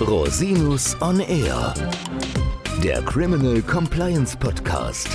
Rosinus on Air, der Criminal Compliance Podcast.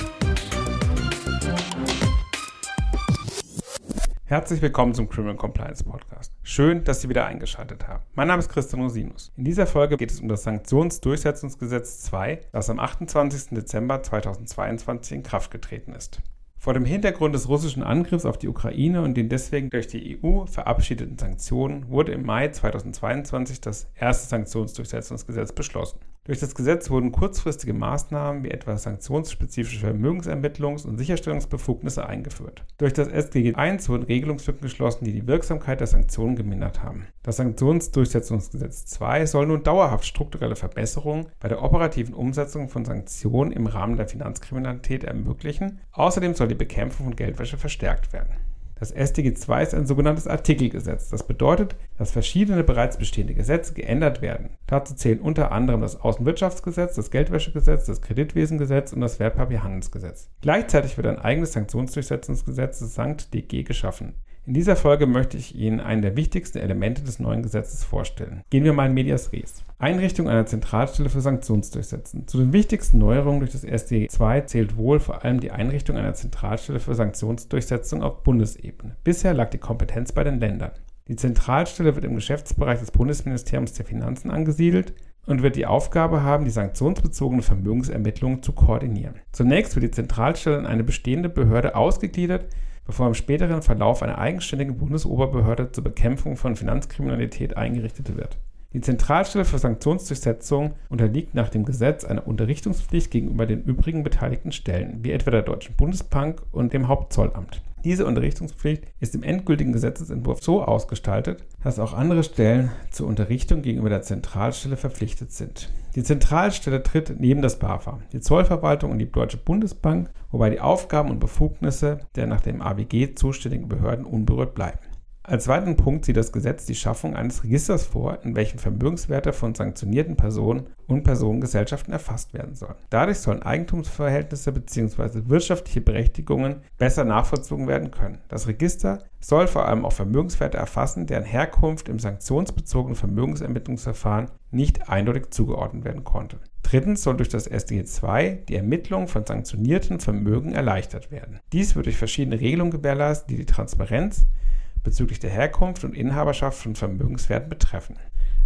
Herzlich willkommen zum Criminal Compliance Podcast. Schön, dass Sie wieder eingeschaltet haben. Mein Name ist Christian Rosinus. In dieser Folge geht es um das Sanktionsdurchsetzungsgesetz 2, das am 28. Dezember 2022 in Kraft getreten ist. Vor dem Hintergrund des russischen Angriffs auf die Ukraine und den deswegen durch die EU verabschiedeten Sanktionen wurde im Mai 2022 das erste Sanktionsdurchsetzungsgesetz beschlossen. Durch das Gesetz wurden kurzfristige Maßnahmen wie etwa sanktionsspezifische Vermögensermittlungs- und Sicherstellungsbefugnisse eingeführt. Durch das SGG I wurden Regelungslücken geschlossen, die die Wirksamkeit der Sanktionen gemindert haben. Das Sanktionsdurchsetzungsgesetz II soll nun dauerhaft strukturelle Verbesserungen bei der operativen Umsetzung von Sanktionen im Rahmen der Finanzkriminalität ermöglichen. Außerdem soll die Bekämpfung von Geldwäsche verstärkt werden. Das StG II ist ein sogenanntes Artikelgesetz. Das bedeutet, dass verschiedene bereits bestehende Gesetze geändert werden. Dazu zählen unter anderem das Außenwirtschaftsgesetz, das Geldwäschegesetz, das Kreditwesengesetz und das Wertpapierhandelsgesetz. Gleichzeitig wird ein eigenes Sanktionsdurchsetzungsgesetz, das Sankt DG, geschaffen. In dieser Folge möchte ich Ihnen einen der wichtigsten Elemente des neuen Gesetzes vorstellen. Gehen wir mal in Medias Res. Einrichtung einer Zentralstelle für Sanktionsdurchsetzen. Zu den wichtigsten Neuerungen durch das SDG II zählt wohl vor allem die Einrichtung einer Zentralstelle für Sanktionsdurchsetzung auf Bundesebene. Bisher lag die Kompetenz bei den Ländern. Die Zentralstelle wird im Geschäftsbereich des Bundesministeriums der Finanzen angesiedelt und wird die Aufgabe haben, die sanktionsbezogene Vermögensermittlung zu koordinieren. Zunächst wird die Zentralstelle in eine bestehende Behörde ausgegliedert, bevor im späteren Verlauf eine eigenständige Bundesoberbehörde zur Bekämpfung von Finanzkriminalität eingerichtet wird. Die Zentralstelle für Sanktionsdurchsetzung unterliegt nach dem Gesetz einer Unterrichtungspflicht gegenüber den übrigen beteiligten Stellen, wie etwa der Deutschen Bundesbank und dem Hauptzollamt. Diese Unterrichtungspflicht ist im endgültigen Gesetzesentwurf so ausgestaltet, dass auch andere Stellen zur Unterrichtung gegenüber der Zentralstelle verpflichtet sind. Die Zentralstelle tritt neben das BAFA, die Zollverwaltung und die Deutsche Bundesbank, wobei die Aufgaben und Befugnisse der nach dem AWG zuständigen Behörden unberührt bleiben. Als weiteren Punkt sieht das Gesetz die Schaffung eines Registers vor, in welchem Vermögenswerte von sanktionierten Personen und Personengesellschaften erfasst werden sollen. Dadurch sollen Eigentumsverhältnisse bzw. wirtschaftliche Berechtigungen besser nachvollzogen werden können. Das Register soll vor allem auch Vermögenswerte erfassen, deren Herkunft im sanktionsbezogenen Vermögensermittlungsverfahren nicht eindeutig zugeordnet werden konnte. Drittens soll durch das SDG II die Ermittlung von sanktionierten Vermögen erleichtert werden. Dies wird durch verschiedene Regelungen gewährleistet, die die Transparenz bezüglich der Herkunft und Inhaberschaft von Vermögenswerten betreffen.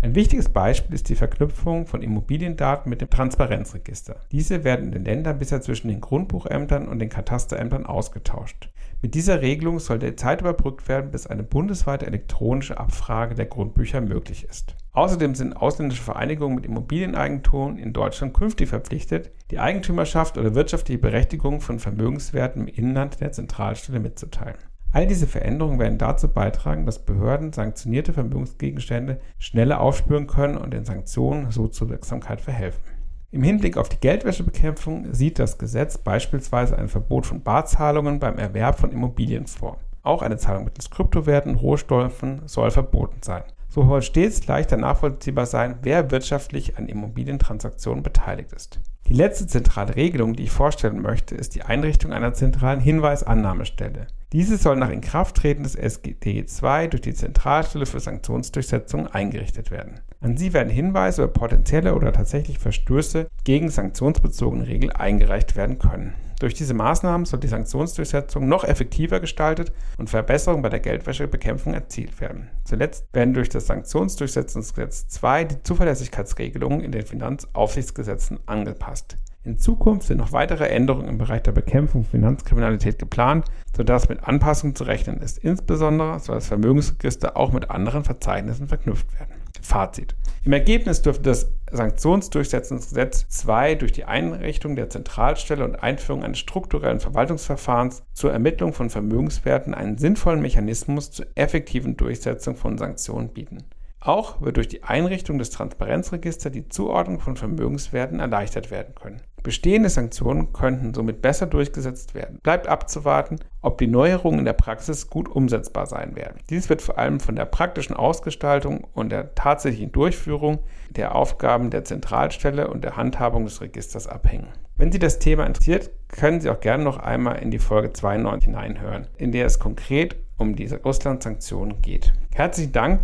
Ein wichtiges Beispiel ist die Verknüpfung von Immobiliendaten mit dem Transparenzregister. Diese werden in den Ländern bisher zwischen den Grundbuchämtern und den Katasterämtern ausgetauscht. Mit dieser Regelung soll die Zeit überbrückt werden, bis eine bundesweite elektronische Abfrage der Grundbücher möglich ist. Außerdem sind ausländische Vereinigungen mit Immobilieneigentum in Deutschland künftig verpflichtet, die Eigentümerschaft oder wirtschaftliche Berechtigung von Vermögenswerten im Inland der Zentralstelle mitzuteilen. All diese Veränderungen werden dazu beitragen, dass Behörden sanktionierte Vermögensgegenstände schneller aufspüren können und den Sanktionen so zur Wirksamkeit verhelfen. Im Hinblick auf die Geldwäschebekämpfung sieht das Gesetz beispielsweise ein Verbot von Barzahlungen beim Erwerb von Immobilien vor. Auch eine Zahlung mittels Kryptowerten, Rohstoffen soll verboten sein. So soll stets leichter nachvollziehbar sein, wer wirtschaftlich an Immobilientransaktionen beteiligt ist. Die letzte zentrale Regelung, die ich vorstellen möchte, ist die Einrichtung einer zentralen Hinweisannahmestelle. Diese soll nach Inkrafttreten des SGD II durch die Zentralstelle für Sanktionsdurchsetzung eingerichtet werden. An sie werden Hinweise über potenzielle oder tatsächliche Verstöße gegen sanktionsbezogene Regeln eingereicht werden können. Durch diese Maßnahmen soll die Sanktionsdurchsetzung noch effektiver gestaltet und Verbesserungen bei der Geldwäschebekämpfung erzielt werden. Zuletzt werden durch das Sanktionsdurchsetzungsgesetz II die Zuverlässigkeitsregelungen in den Finanzaufsichtsgesetzen angepasst. In Zukunft sind noch weitere Änderungen im Bereich der Bekämpfung Finanzkriminalität geplant, sodass mit Anpassungen zu rechnen ist. Insbesondere soll das Vermögensregister auch mit anderen Verzeichnissen verknüpft werden. Fazit. Im Ergebnis dürfte das Sanktionsdurchsetzungsgesetz 2 durch die Einrichtung der Zentralstelle und Einführung eines strukturellen Verwaltungsverfahrens zur Ermittlung von Vermögenswerten einen sinnvollen Mechanismus zur effektiven Durchsetzung von Sanktionen bieten. Auch wird durch die Einrichtung des Transparenzregisters die Zuordnung von Vermögenswerten erleichtert werden können. Bestehende Sanktionen könnten somit besser durchgesetzt werden. Bleibt abzuwarten, ob die Neuerungen in der Praxis gut umsetzbar sein werden. Dies wird vor allem von der praktischen Ausgestaltung und der tatsächlichen Durchführung der Aufgaben der Zentralstelle und der Handhabung des Registers abhängen. Wenn Sie das Thema interessiert, können Sie auch gerne noch einmal in die Folge 92 hineinhören, in der es konkret um diese Russland-Sanktionen geht. Herzlichen Dank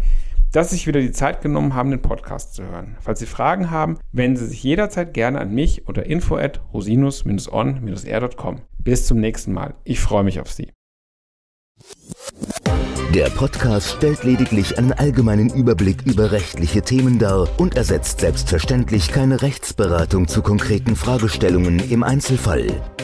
dass Sie sich wieder die Zeit genommen haben, den Podcast zu hören. Falls Sie Fragen haben, wenden Sie sich jederzeit gerne an mich unter info at rosinus-on-r.com. Bis zum nächsten Mal. Ich freue mich auf Sie. Der Podcast stellt lediglich einen allgemeinen Überblick über rechtliche Themen dar und ersetzt selbstverständlich keine Rechtsberatung zu konkreten Fragestellungen im Einzelfall.